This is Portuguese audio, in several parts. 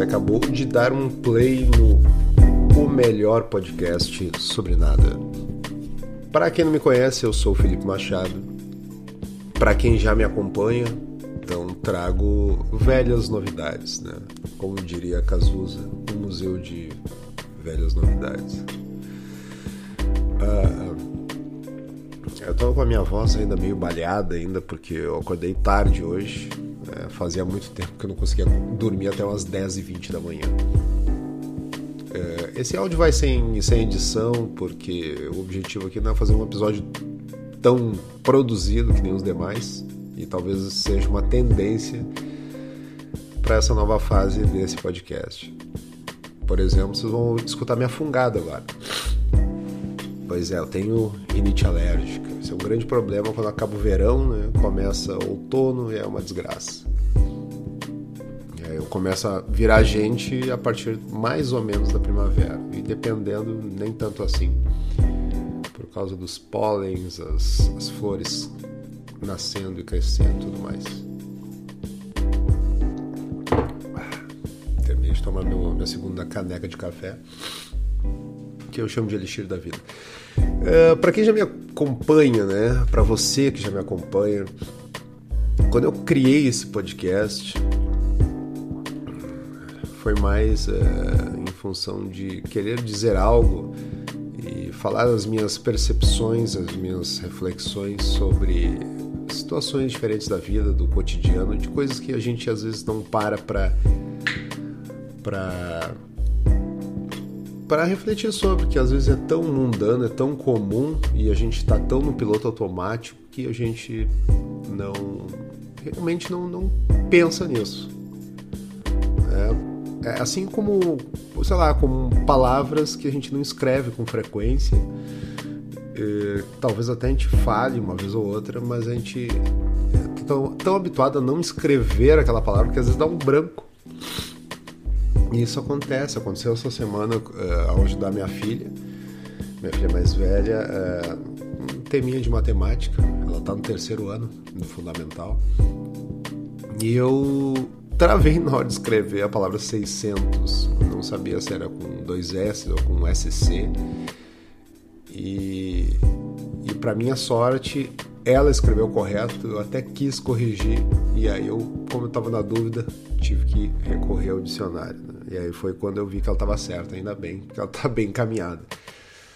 Você acabou de dar um play no O Melhor Podcast sobre Nada. Para quem não me conhece, eu sou o Felipe Machado. Para quem já me acompanha, então trago velhas novidades, né? Como diria Cazuza, um museu de velhas novidades. Ah, eu tô com a minha voz ainda meio baleada ainda, porque eu acordei tarde hoje. É, fazia muito tempo que eu não conseguia dormir até umas 10h20 da manhã. É, esse áudio vai sem, sem edição, porque o objetivo aqui não é fazer um episódio tão produzido que nem os demais, e talvez seja uma tendência para essa nova fase desse podcast. Por exemplo, vocês vão escutar minha fungada agora. Pois é, eu tenho rinite alérgica. Isso é um grande problema quando acaba o verão, né? começa outono e é uma desgraça. Eu começo a virar gente a partir mais ou menos da primavera. E dependendo, nem tanto assim. Por causa dos pólens, as, as flores nascendo e crescendo e tudo mais. Terminei de tomar meu, minha segunda caneca de café que eu chamo de elixir da vida. É, para quem já me acompanha, né? Para você que já me acompanha, quando eu criei esse podcast, foi mais uh, em função de querer dizer algo e falar as minhas percepções, as minhas reflexões sobre situações diferentes da vida, do cotidiano, de coisas que a gente às vezes não para para para para refletir sobre, que às vezes é tão mundano, é tão comum e a gente está tão no piloto automático que a gente não realmente não, não pensa nisso. É, é assim como, sei lá, como palavras que a gente não escreve com frequência. É, talvez até a gente fale uma vez ou outra, mas a gente é tão, tão habituado a não escrever aquela palavra que às vezes dá um branco. E isso acontece, aconteceu essa semana uh, ao ajudar minha filha, minha filha mais velha, uh, um teminha de matemática, ela está no terceiro ano do fundamental, e eu travei na hora de escrever a palavra 600, não sabia se era com dois S ou com SC, e, e para minha sorte ela escreveu correto, eu até quis corrigir, e aí eu, como eu estava na dúvida, tive que recorrer ao dicionário. Né? E aí foi quando eu vi que ela estava certa, ainda bem, porque ela está bem encaminhada.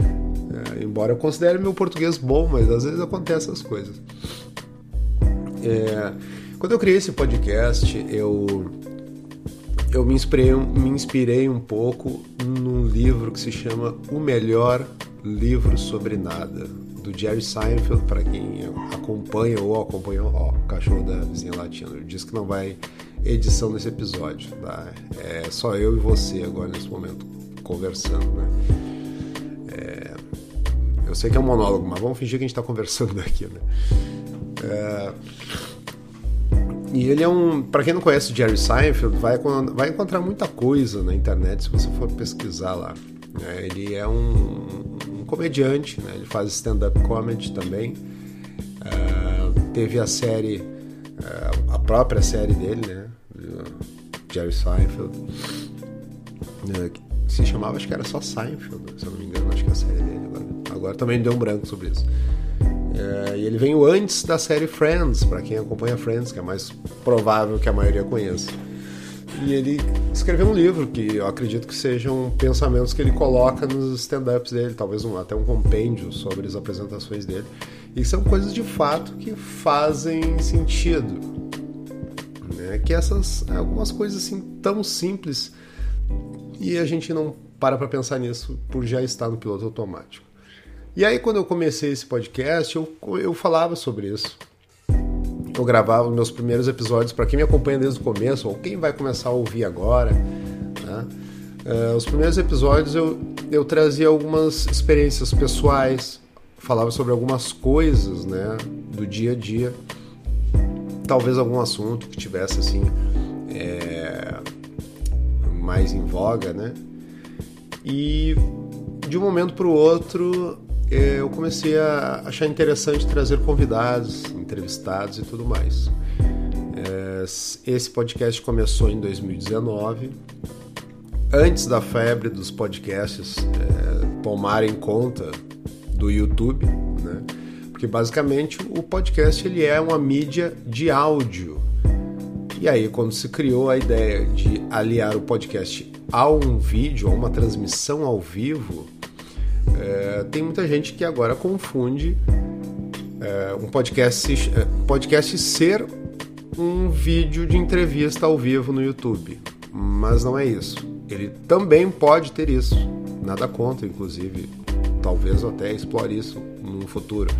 É, embora eu considere meu português bom, mas às vezes acontecem essas coisas. É, quando eu criei esse podcast, eu, eu me, inspirei, me inspirei um pouco num livro que se chama O Melhor Livro sobre Nada, do Jerry Seinfeld, para quem acompanha ou acompanhou, ó, o cachorro da vizinha latina, diz que não vai edição desse episódio, tá? É só eu e você agora nesse momento conversando, né? É, eu sei que é um monólogo, mas vamos fingir que a gente está conversando aqui, né? É, e ele é um, para quem não conhece o Jerry Seinfeld, vai, vai encontrar muita coisa na internet se você for pesquisar lá. Né? Ele é um, um comediante, né? Ele faz stand-up comedy também. Uh, teve a série, uh, a própria série dele, né? Jerry Seinfeld, né, que se chamava, acho que era só Seinfeld, se eu não me engano, acho que é a série dele agora. Agora também deu um branco sobre isso. É, e ele veio antes da série Friends, para quem acompanha Friends, que é mais provável que a maioria conheça. E ele escreveu um livro que eu acredito que sejam pensamentos que ele coloca nos stand-ups dele, talvez um, até um compêndio sobre as apresentações dele. E são coisas de fato que fazem sentido né? Que essas algumas coisas assim tão simples e a gente não para para pensar nisso por já estar no piloto automático. E aí quando eu comecei esse podcast, eu, eu falava sobre isso. Eu gravava meus primeiros episódios para quem me acompanha desde o começo ou quem vai começar a ouvir agora. Né? Uh, os primeiros episódios eu, eu trazia algumas experiências pessoais, falava sobre algumas coisas né, do dia a dia talvez algum assunto que tivesse assim é, mais em voga, né? E de um momento para o outro eu comecei a achar interessante trazer convidados, entrevistados e tudo mais. É, esse podcast começou em 2019, antes da febre dos podcasts é, tomarem conta do YouTube, né? Porque basicamente o podcast ele é uma mídia de áudio. E aí quando se criou a ideia de aliar o podcast a um vídeo, a uma transmissão ao vivo, é, tem muita gente que agora confunde é, um podcast, é, podcast ser um vídeo de entrevista ao vivo no YouTube. Mas não é isso. Ele também pode ter isso. Nada contra, inclusive. Talvez eu até explore isso no futuro.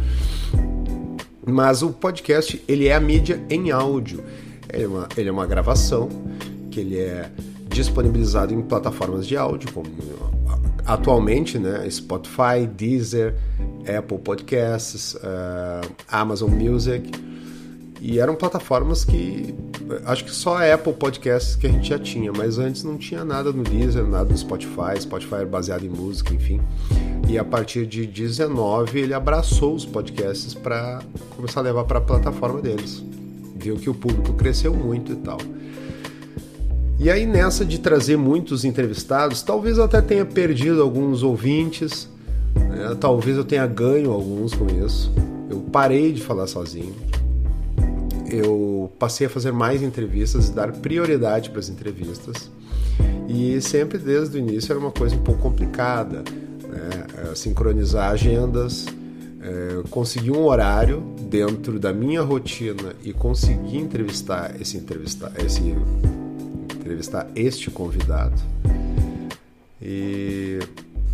Mas o podcast, ele é a mídia em áudio. Ele é uma, ele é uma gravação que ele é disponibilizado em plataformas de áudio, como atualmente, né, Spotify, Deezer, Apple Podcasts, uh, Amazon Music. E eram plataformas que acho que só a Apple Podcasts que a gente já tinha, mas antes não tinha nada no Deezer, nada no Spotify. Spotify era baseado em música, enfim. E a partir de 19 ele abraçou os podcasts para começar a levar para a plataforma deles. Viu que o público cresceu muito e tal. E aí, nessa de trazer muitos entrevistados, talvez eu até tenha perdido alguns ouvintes, né? talvez eu tenha ganho alguns com isso. Eu parei de falar sozinho. Eu passei a fazer mais entrevistas e dar prioridade para as entrevistas. E sempre desde o início era uma coisa um pouco complicada, né? É, sincronizar agendas, é, conseguir um horário dentro da minha rotina e conseguir entrevistar esse entrevistar esse entrevistar este convidado. E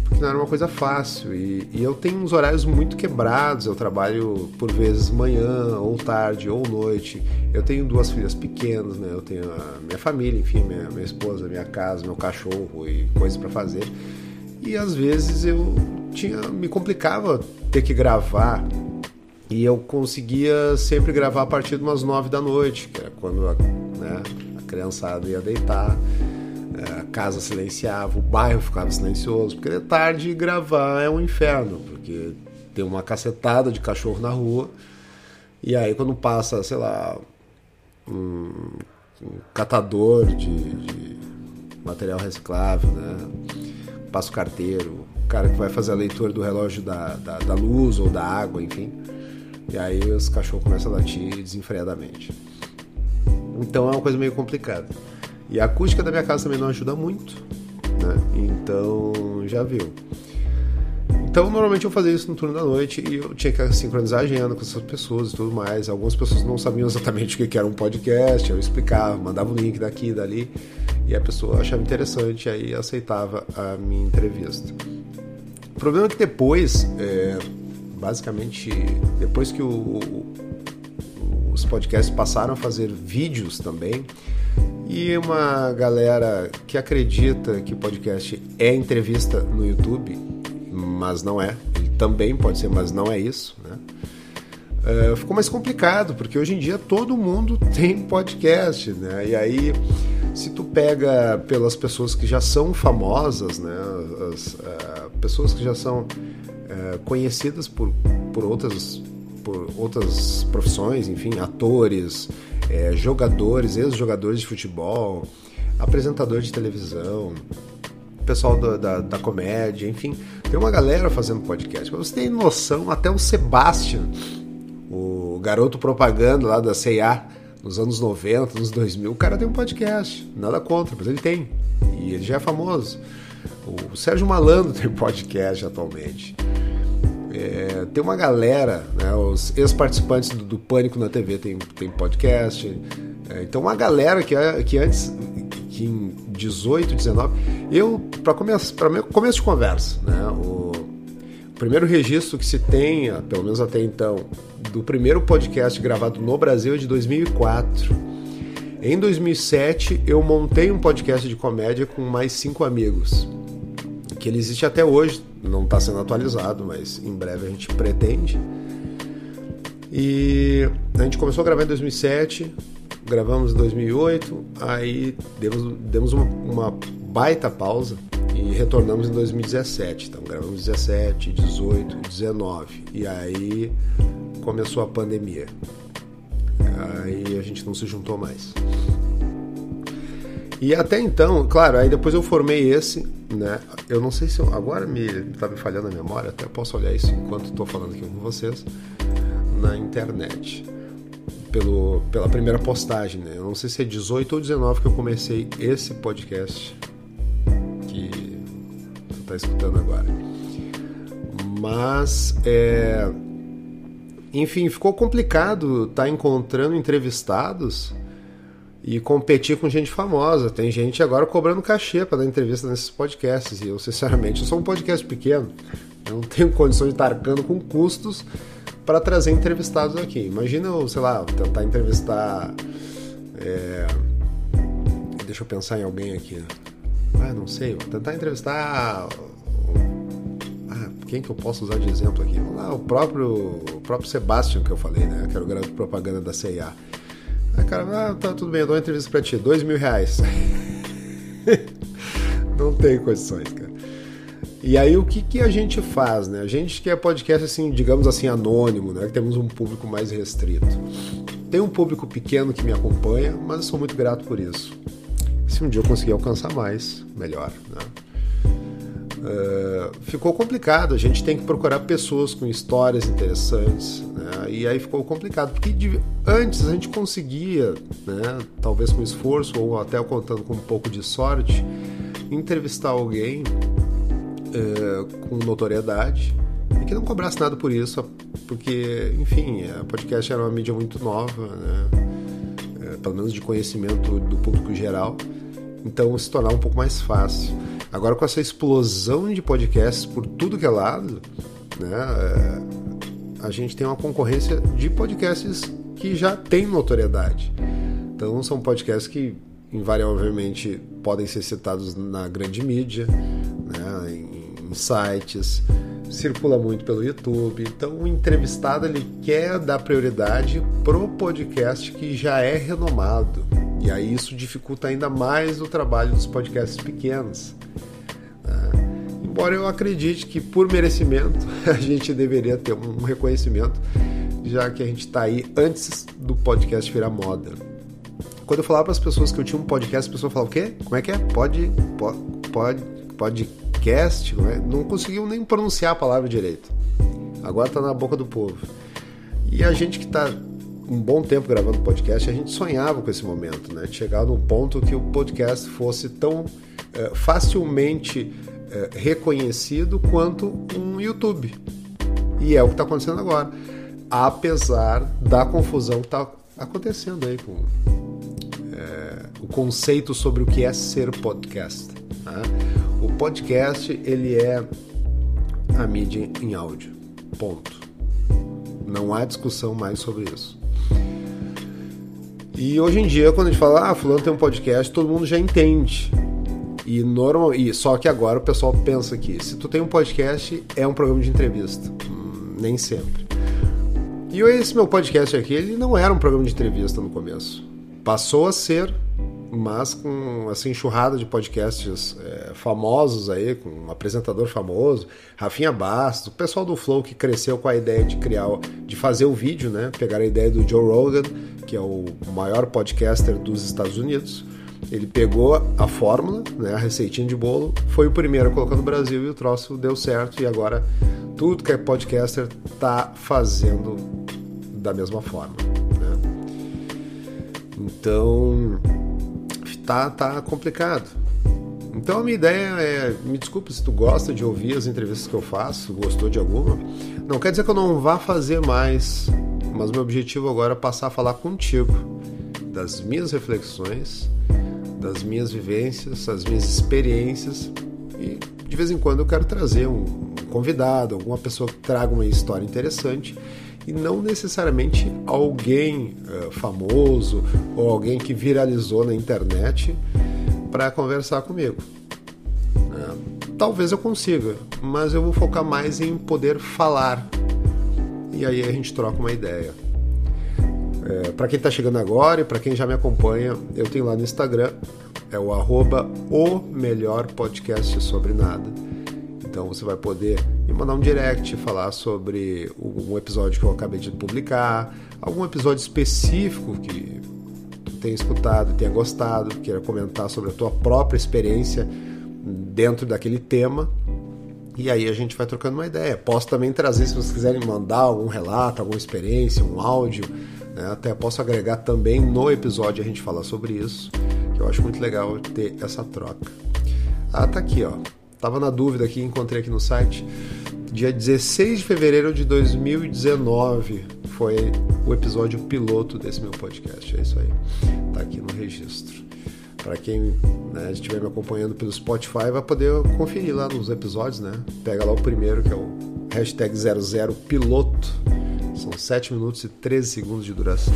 porque não era uma coisa fácil. E, e, eu tenho uns horários muito quebrados. Eu trabalho por vezes manhã, ou tarde, ou noite. Eu tenho duas filhas pequenas, né? Eu tenho a minha família, enfim, minha, minha esposa, minha casa, meu cachorro e coisas para fazer. E às vezes eu tinha me complicava ter que gravar e eu conseguia sempre gravar a partir de umas nove da noite, que era quando né, criançada ia deitar, é, a casa silenciava, o bairro ficava silencioso, porque de tarde gravar é um inferno, porque tem uma cacetada de cachorro na rua, e aí quando passa, sei lá, um, um catador de, de, material reciclável, né? passa o carteiro, o cara que vai fazer a leitura do relógio da, da, da luz ou da água, enfim. E aí os cachorros começam a latir desenfreadamente. Então é uma coisa meio complicada. E a acústica da minha casa também não ajuda muito, né? Então já viu. Então, normalmente eu fazia isso no turno da noite e eu tinha que sincronizar a agenda com essas pessoas e tudo mais. Algumas pessoas não sabiam exatamente o que era um podcast, eu explicava, mandava o um link daqui dali, e a pessoa achava interessante, aí aceitava a minha entrevista. O problema é que depois, é, basicamente, depois que o, os podcasts passaram a fazer vídeos também. E uma galera que acredita que podcast é entrevista no YouTube, mas não é. Ele também pode ser, mas não é isso, né? Uh, ficou mais complicado, porque hoje em dia todo mundo tem podcast, né? E aí, se tu pega pelas pessoas que já são famosas, né? As uh, pessoas que já são uh, conhecidas por, por outras por outras profissões, enfim, atores, é, jogadores, ex-jogadores de futebol, apresentador de televisão, pessoal da, da, da, comédia, enfim, tem uma galera fazendo podcast. Pra você ter noção, até o Sebastian, o garoto propaganda lá da C&A, nos anos 90, nos 2000, o cara tem um podcast, nada contra, mas ele tem, e ele já é famoso. O Sérgio Malandro tem podcast atualmente. É, tem uma galera, né, os ex-participantes do, do, Pânico na TV tem, tem podcast. É, então, uma galera que, que antes, que em 18, 19, eu, para começo, começo de conversa, né, o, o primeiro registro que se tem, pelo menos até então, do primeiro podcast gravado no Brasil é de 2004. Em 2007, eu montei um podcast de comédia com mais cinco amigos, que ele existe até hoje, não está sendo atualizado, mas em breve a gente pretende. E a gente começou a gravar em 2007, gravamos em 2008, aí demos, demos uma, uma baita pausa e retornamos em 2017. Então gravamos 17, 18, 19 e aí começou a pandemia. Aí a gente não se juntou mais. E até então, claro, aí depois eu formei esse, né? Eu não sei se eu, agora me tá me falhando a memória, até posso olhar isso enquanto estou falando aqui com vocês na internet. Pelo, pela primeira postagem, né? Eu não sei se é 18 ou 19 que eu comecei esse podcast que você está escutando agora. Mas é, enfim, ficou complicado estar tá encontrando entrevistados e competir com gente famosa. Tem gente agora cobrando cachê para dar entrevista nesses podcasts. E eu, sinceramente, eu sou um podcast pequeno. Eu não tenho condições de estar arcando com custos para trazer entrevistados aqui. Imagina eu, sei lá, tentar entrevistar. É... Deixa eu pensar em alguém aqui. Ah, não sei. Vou tentar entrevistar. Ah, quem que eu posso usar de exemplo aqui? Vamos lá, o próprio, o próprio Sebastian que eu falei, né? Que era o propaganda da CIA. Cara, ah, tá tudo bem, eu dou uma entrevista pra ti, dois mil reais. Não tem condições, cara. E aí o que, que a gente faz, né? A gente que é podcast assim, digamos assim, anônimo, né? Que temos um público mais restrito. Tem um público pequeno que me acompanha, mas eu sou muito grato por isso. Se um dia eu conseguir alcançar mais, melhor, né? Uh, ficou complicado. A gente tem que procurar pessoas com histórias interessantes, né? e aí ficou complicado porque de, antes a gente conseguia, né, talvez com esforço ou até contando com um pouco de sorte, entrevistar alguém uh, com notoriedade e que não cobrasse nada por isso, porque, enfim, a podcast era uma mídia muito nova, né? Uh, pelo menos de conhecimento do público geral, então se tornar um pouco mais fácil. Agora com essa explosão de podcasts por tudo que é lado, né, é, a gente tem uma concorrência de podcasts que já tem notoriedade. Então são podcasts que invariavelmente podem ser citados na grande mídia, né, em, sites, circula muito pelo YouTube. Então o entrevistado ele quer dar prioridade pro podcast que já é renomado. E aí isso dificulta ainda mais o trabalho dos podcasts pequenos. Né? Embora eu acredite que por merecimento a gente deveria ter um reconhecimento, já que a gente está aí antes do podcast virar moda. Quando eu falava para as pessoas que eu tinha um podcast, a pessoa falava o quê? Como é que é? Pode, pode podcast, não, é? não conseguiam nem pronunciar a palavra direito. Agora está na boca do povo. E a gente que está um bom tempo gravando podcast, a gente sonhava com esse momento, né? De chegar num ponto que o podcast fosse tão é, facilmente é, reconhecido quanto um YouTube. E é o que está acontecendo agora. Apesar da confusão que está acontecendo aí com é, o conceito sobre o que é ser podcast. Né? O podcast ele é a mídia em áudio. Ponto. Não há discussão mais sobre isso. E hoje em dia, quando a gente fala, ah, fulano tem um podcast, todo mundo já entende. E normal, e só que agora o pessoal pensa que se tu tem um podcast, é um programa de entrevista. Hum, nem sempre. E esse meu podcast aqui, ele não era um programa de entrevista no começo. Passou a ser, mas com essa enxurrada de podcasts é, famosos aí, com um apresentador famoso, Rafinha Bastos, o pessoal do Flow que cresceu com a ideia de criar, de fazer o vídeo, né? Pegar a ideia do Joe Rogan que é o maior podcaster dos Estados Unidos. Ele pegou a fórmula, né, a receitinha de bolo, foi o primeiro a colocar no Brasil e o troço deu certo. E agora tudo que é podcaster tá fazendo da mesma forma. Né? Então tá, tá complicado. Então a minha ideia é, me desculpe se tu gosta de ouvir as entrevistas que eu faço, gostou de alguma. Não quer dizer que eu não vá fazer mais mas meu objetivo agora é passar a falar contigo das minhas reflexões, das minhas vivências, das minhas experiências. E de vez em quando eu quero trazer um convidado, alguma pessoa que traga uma história interessante. E não necessariamente alguém uh, famoso ou alguém que viralizou na internet para conversar comigo. Uh, talvez eu consiga, mas eu vou focar mais em poder falar e aí a gente troca uma ideia. É, para quem está chegando agora e para quem já me acompanha, eu tenho lá no Instagram, é o arroba o melhor podcast sobre nada. Então você vai poder me mandar um direct, falar sobre um episódio que eu acabei de publicar, algum episódio específico que tu tenha escutado, tenha gostado, queira comentar sobre a tua própria experiência dentro daquele tema. E aí a gente vai trocando uma ideia. Posso também trazer, se vocês quiserem mandar algum relato, alguma experiência, um áudio, né? até posso agregar também no episódio a gente falar sobre isso, que eu acho muito legal ter essa troca. Ah, tá aqui, ó. Tava na dúvida aqui, encontrei aqui no site. Dia 16 de fevereiro de 2019 foi o episódio piloto desse meu podcast. É isso aí. Tá aqui no registro. Para quem né, estiver me acompanhando pelo Spotify, vai poder conferir lá nos episódios, né? Pega lá o primeiro, que é o hashtag 00 piloto. São 7 minutos e 13 segundos de duração.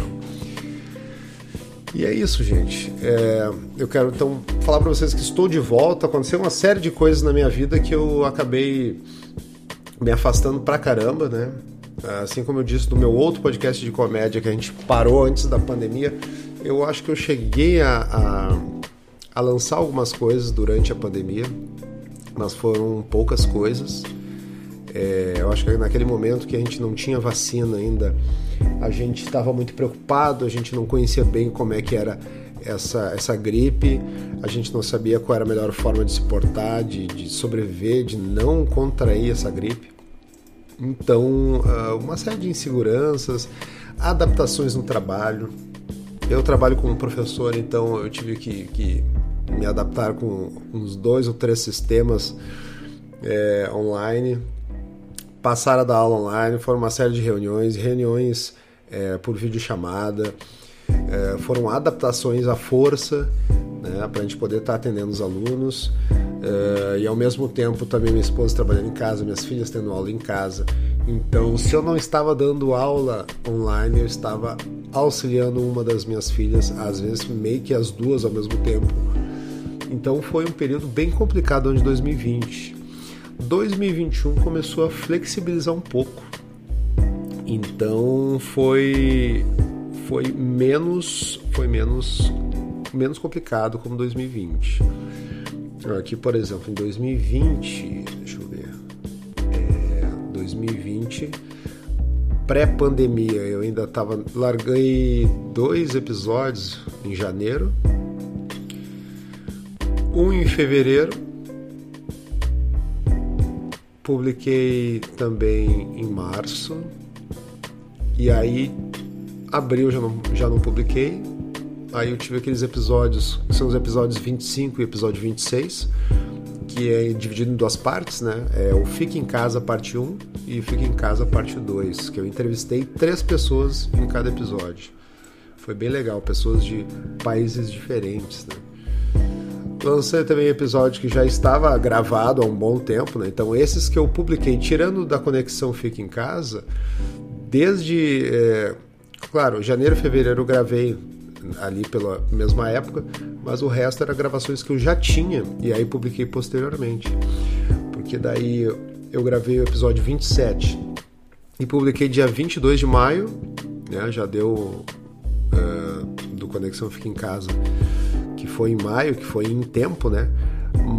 E é isso, gente. É, eu quero então falar para vocês que estou de volta. Aconteceu uma série de coisas na minha vida que eu acabei me afastando pra caramba, né? Assim como eu disse do meu outro podcast de comédia que a gente parou antes da pandemia, eu acho que eu cheguei a, a, a lançar algumas coisas durante a pandemia, mas foram poucas coisas. É, eu acho que naquele momento que a gente não tinha vacina ainda, a gente estava muito preocupado, a gente não conhecia bem como é que era essa, essa gripe, a gente não sabia qual era a melhor forma de se portar, de, de sobreviver, de não contrair essa gripe. Então, ah, uma série de inseguranças, adaptações no trabalho. Eu trabalho como professor, então eu tive que, que me adaptar com uns dois ou três sistemas é, online. Passaram a dar aula online, foram uma série de reuniões, reuniões é, por videochamada, é, foram adaptações à força né, para a gente poder estar tá atendendo os alunos é, e ao mesmo tempo também minha esposa trabalhando em casa, minhas filhas tendo aula em casa. Então, se eu não estava dando aula online, eu estava auxiliando uma das minhas filhas, às vezes meio que as duas ao mesmo tempo. Então foi um período bem complicado ano de 2020. 2021 começou a flexibilizar um pouco. Então foi foi menos foi menos menos complicado como 2020. Aqui, por exemplo, em 2020, deixa eu ver, é, 2020 pré-pandemia, eu ainda tava larguei dois episódios em janeiro, um em fevereiro Publiquei também em março. E aí, abril já não, já não publiquei. Aí eu tive aqueles episódios, que são os episódios 25 e episódio 26, que é dividido em duas partes, né? É o Fica em Casa parte 1 e Fica em Casa parte 2, que eu entrevistei três pessoas em cada episódio. Foi bem legal, pessoas de países diferentes, né? lancei também episódio que já estava gravado há um bom tempo, né? Então esses que eu publiquei, tirando da conexão Fica em Casa, desde, é, claro, janeiro, fevereiro eu gravei ali pela mesma época, mas o resto era gravações que eu já tinha e aí publiquei posteriormente. Porque daí eu gravei o episódio 27 e publiquei dia 22 de maio, né? Já deu uh, do Conexão Fica em Casa que foi em maio, que foi em tempo, né?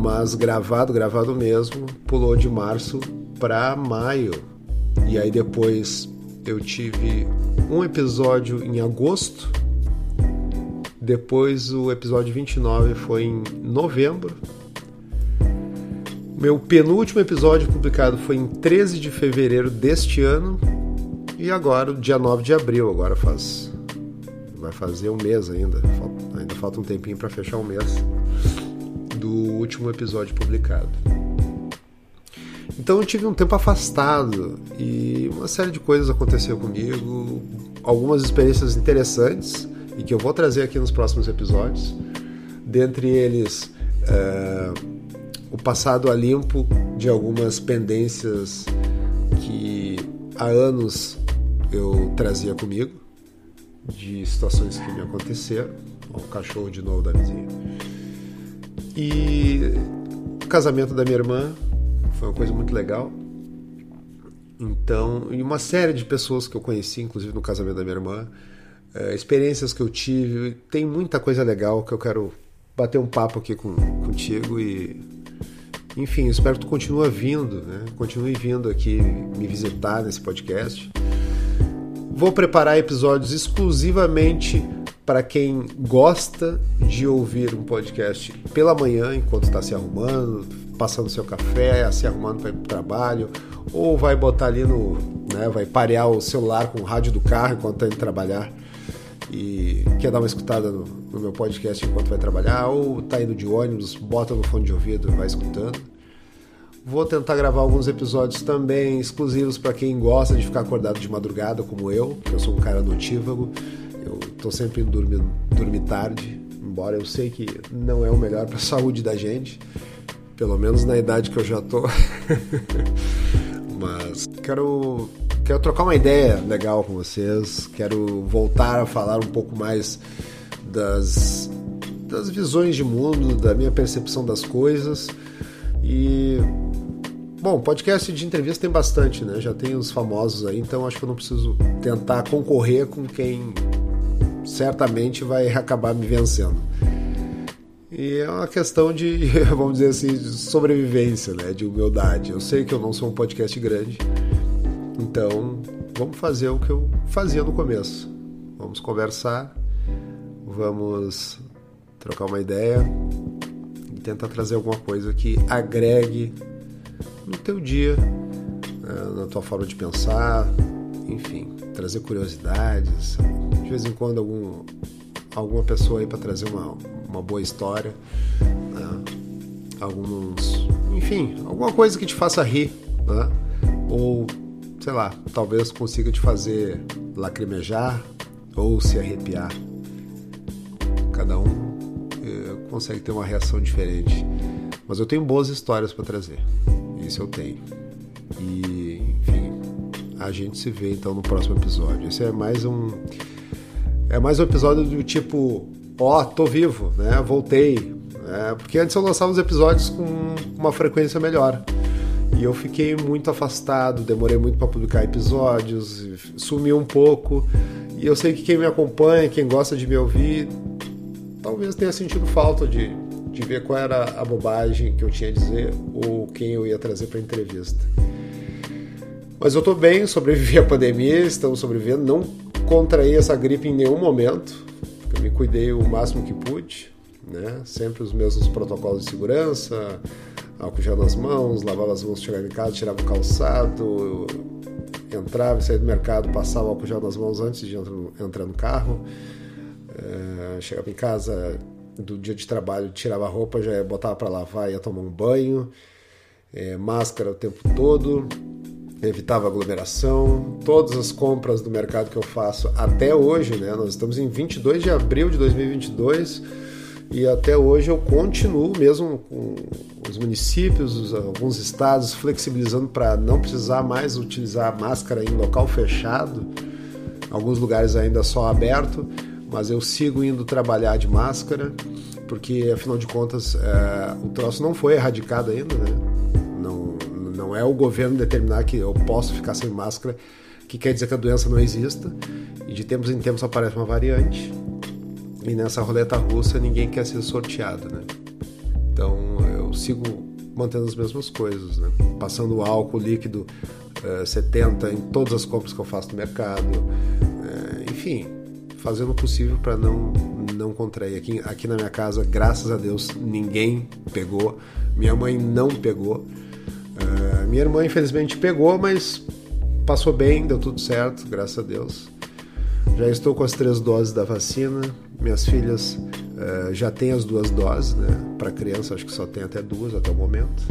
Mas gravado, gravado mesmo, pulou de março para maio. E aí depois eu tive um episódio em agosto. Depois o episódio 29 foi em novembro. Meu penúltimo episódio publicado foi em 13 de fevereiro deste ano. E agora, dia 9 de abril, agora faz vai fazer um mês ainda. Ainda falta um tempinho para fechar um mês do último episódio publicado. Então eu tive um tempo afastado e uma série de coisas aconteceu comigo, algumas experiências interessantes e que eu vou trazer aqui nos próximos episódios. Dentre eles, é, o passado a limpo de algumas pendências que há anos eu trazia comigo de situações que me aconteceram. O cachorro de novo da vizinha. E o casamento da minha irmã foi uma coisa muito legal. Então, e uma série de pessoas que eu conheci, inclusive no casamento da minha irmã, experiências que eu tive, tem muita coisa legal que eu quero bater um papo aqui com, contigo e, Enfim, espero que tu continue vindo, né? Continue vindo aqui me visitar nesse podcast. Vou preparar episódios exclusivamente para quem gosta de ouvir um podcast pela manhã, enquanto está se arrumando, passando seu café, se arrumando para ir para o trabalho, ou vai botar ali no. Né, vai parear o celular com o rádio do carro enquanto está indo trabalhar e quer dar uma escutada no, no, meu podcast enquanto vai trabalhar, ou está indo de ônibus, bota no fone de ouvido e vai escutando. Vou tentar gravar alguns episódios também exclusivos para quem gosta de ficar acordado de madrugada, como eu, que eu sou um cara notívago eu tô sempre indo dormir, dormir tarde, embora eu sei que não é o melhor para a saúde da gente, pelo menos na idade que eu já tô. Mas quero quero trocar uma ideia legal com vocês, quero voltar a falar um pouco mais das das visões de mundo, da minha percepção das coisas e Bom, podcast de entrevista tem bastante, né? Já tem os famosos aí, então acho que eu não preciso tentar concorrer com quem certamente vai acabar me vencendo. E é uma questão de, vamos dizer assim, de sobrevivência, né? De humildade. Eu sei que eu não sou um podcast grande, então vamos fazer o que eu fazia no começo. Vamos conversar, vamos trocar uma ideia e tentar trazer alguma coisa que agregue no teu dia, né? na tua forma de pensar, enfim, trazer curiosidades, de vez em quando algum, alguma pessoa aí para trazer uma, uma boa história, né? alguns, enfim, alguma coisa que te faça rir, né? Sei lá, talvez consiga te fazer lacrimejar ou se arrepiar. Cada um eh, consegue ter uma reação diferente, mas eu tenho boas histórias para trazer. Isso eu tenho. E, enfim, a gente se vê então no próximo episódio. Esse é mais um é mais um episódio do tipo, ó, oh, tô vivo, né? Voltei. É, porque antes eu lançava os episódios com uma frequência melhor. E eu fiquei muito afastado, demorei muito para publicar episódios, sumi um pouco. E eu sei que quem me acompanha, quem gosta de me ouvir, talvez tenha sentido falta de, de ver qual era a bobagem que eu tinha a dizer ou quem eu ia trazer para entrevista. Mas eu estou bem, sobrevivi à pandemia, estamos sobrevivendo, não contraí essa gripe em nenhum momento, eu me cuidei o máximo que pude, né? Sempre os mesmos protocolos de segurança, álcool gel nas mãos, lavava as mãos, chegava em casa, tirava o calçado, entrava e saía do mercado, passava álcool gel nas mãos antes de entrar no carro, é, chegava em casa do dia de trabalho, tirava a roupa, já botava para lavar, ia tomar um banho, é, máscara o tempo todo, evitava aglomeração. Todas as compras do mercado que eu faço até hoje, né? Nós estamos em 22 de abril de 2022 e até hoje eu continuo mesmo com os municípios, alguns estados flexibilizando para não precisar mais utilizar máscara em local fechado. Alguns lugares ainda só aberto, mas eu sigo indo trabalhar de máscara porque afinal de contas é, o troço não foi erradicado ainda, né? Não é o governo determinar que eu posso ficar sem máscara que quer dizer que a doença não exista. E de tempos em tempos aparece uma variante. E nessa roleta russa ninguém quer ser sorteado, né? Então eu sigo mantendo as mesmas coisas, né? Passando álcool líquido uh, eh, 70 em todas as compras que eu faço no mercado. Uh, enfim, fazendo o possível para não não contrair. Aqui, aqui na minha casa, graças a Deus, ninguém pegou. Minha mãe não pegou. Uh, minha irmã, infelizmente, pegou, mas passou bem, deu tudo certo, graças a Deus. Já estou com as três doses da vacina. Minhas filhas uh, já têm as duas doses, né? Para criança, acho que só tem até duas até o momento.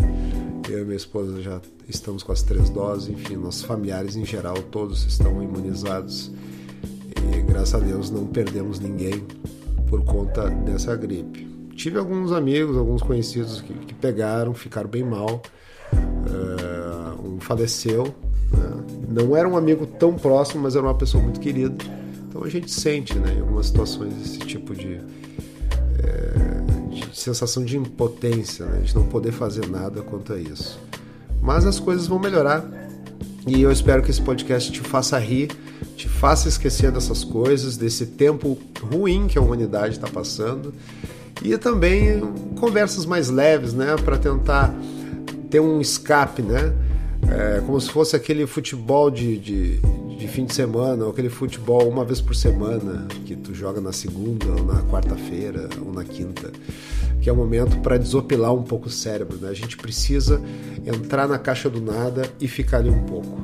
Eu e minha esposa já estamos com as três doses. Enfim, nossos familiares em geral, todos estão imunizados. E graças a Deus não perdemos ninguém por conta dessa gripe. Tive alguns amigos, alguns conhecidos que, que pegaram, ficaram bem mal uh, um faleceu. Né? Não era um amigo tão próximo, mas era uma pessoa muito querida. A gente sente, né, em algumas situações, esse tipo de, é, de sensação de impotência, né, de não poder fazer nada quanto a isso. Mas as coisas vão melhorar e eu espero que esse podcast te faça rir, te faça esquecer dessas coisas, desse tempo ruim que a humanidade está passando e também conversas mais leves, né, para tentar ter um escape, né? É, como se fosse aquele futebol de, de, de, fim de semana, ou aquele futebol uma vez por semana, que tu joga na segunda, ou na quarta-feira, ou na quinta, que é o um momento para desopilar um pouco o cérebro. Né? A gente precisa entrar na caixa do nada e ficar ali um pouco.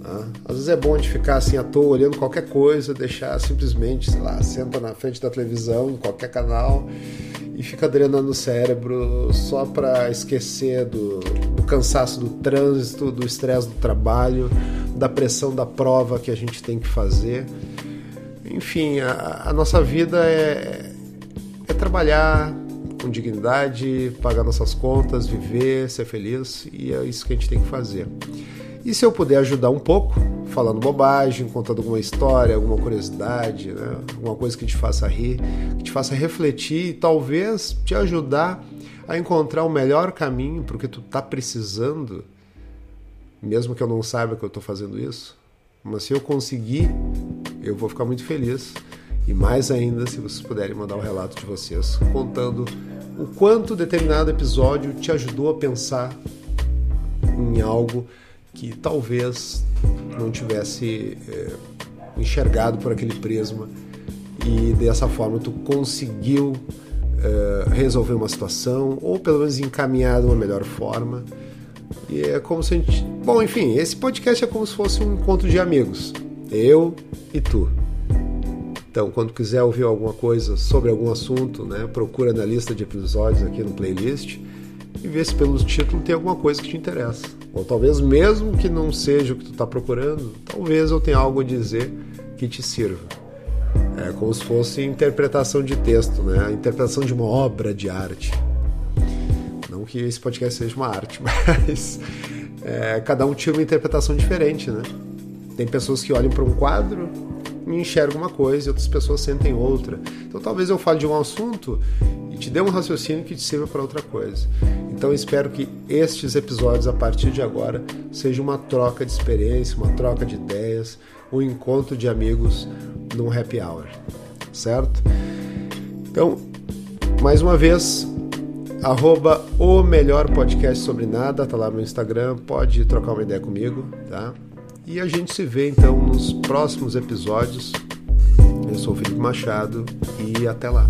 Né? Às vezes é bom de ficar assim à toa, olhando qualquer coisa, deixar simplesmente, sei lá, senta na frente da televisão, em qualquer canal e fica drenando o cérebro só para esquecer do, cansaço do trânsito, do estresse do trabalho, da pressão da prova que a gente tem que fazer. Enfim, a, a nossa vida é, é trabalhar com dignidade, pagar nossas contas, viver, ser feliz e é isso que a gente tem que fazer. E se eu puder ajudar um pouco, falando bobagem, contando alguma história, alguma curiosidade, né? alguma coisa que te faça rir, que te faça refletir e talvez te ajudar a encontrar o melhor caminho para o que tu está precisando, mesmo que eu não saiba que eu estou fazendo isso. Mas se eu conseguir, eu vou ficar muito feliz. E mais ainda se vocês puderem mandar o um relato de vocês, contando o quanto determinado episódio te ajudou a pensar em algo que talvez não tivesse é, enxergado por aquele prisma e dessa forma tu conseguiu é, resolver uma situação ou pelo menos encaminhar de uma melhor forma. E é como se a gente bom enfim esse podcast é como se fosse um encontro de amigos. Eu e tu. Então quando quiser ouvir alguma coisa sobre algum assunto né procura na lista de episódios aqui no playlist e vê se pelo título tem alguma coisa que te interessa. Ou talvez mesmo que não seja o que tu está procurando, talvez eu tenha algo a dizer que te sirva. É como se fosse interpretação de texto, né? A interpretação de uma obra de arte. Não que esse podcast seja uma arte, mas é, cada um tira uma interpretação diferente, né? Tem pessoas que olham para um quadro e enxergam uma coisa e outras pessoas sentem outra. Então talvez eu fale de um assunto e te dê um raciocínio que te sirva para outra coisa. Então espero que estes episódios a partir de agora sejam uma troca de experiência, uma troca de ideias, um encontro de amigos num happy hour, certo? Então, mais uma vez, arroba o melhor podcast sobre nada, tá lá no Instagram, pode trocar uma ideia comigo, tá? E a gente se vê então nos próximos episódios. Eu sou o Felipe Machado e até lá.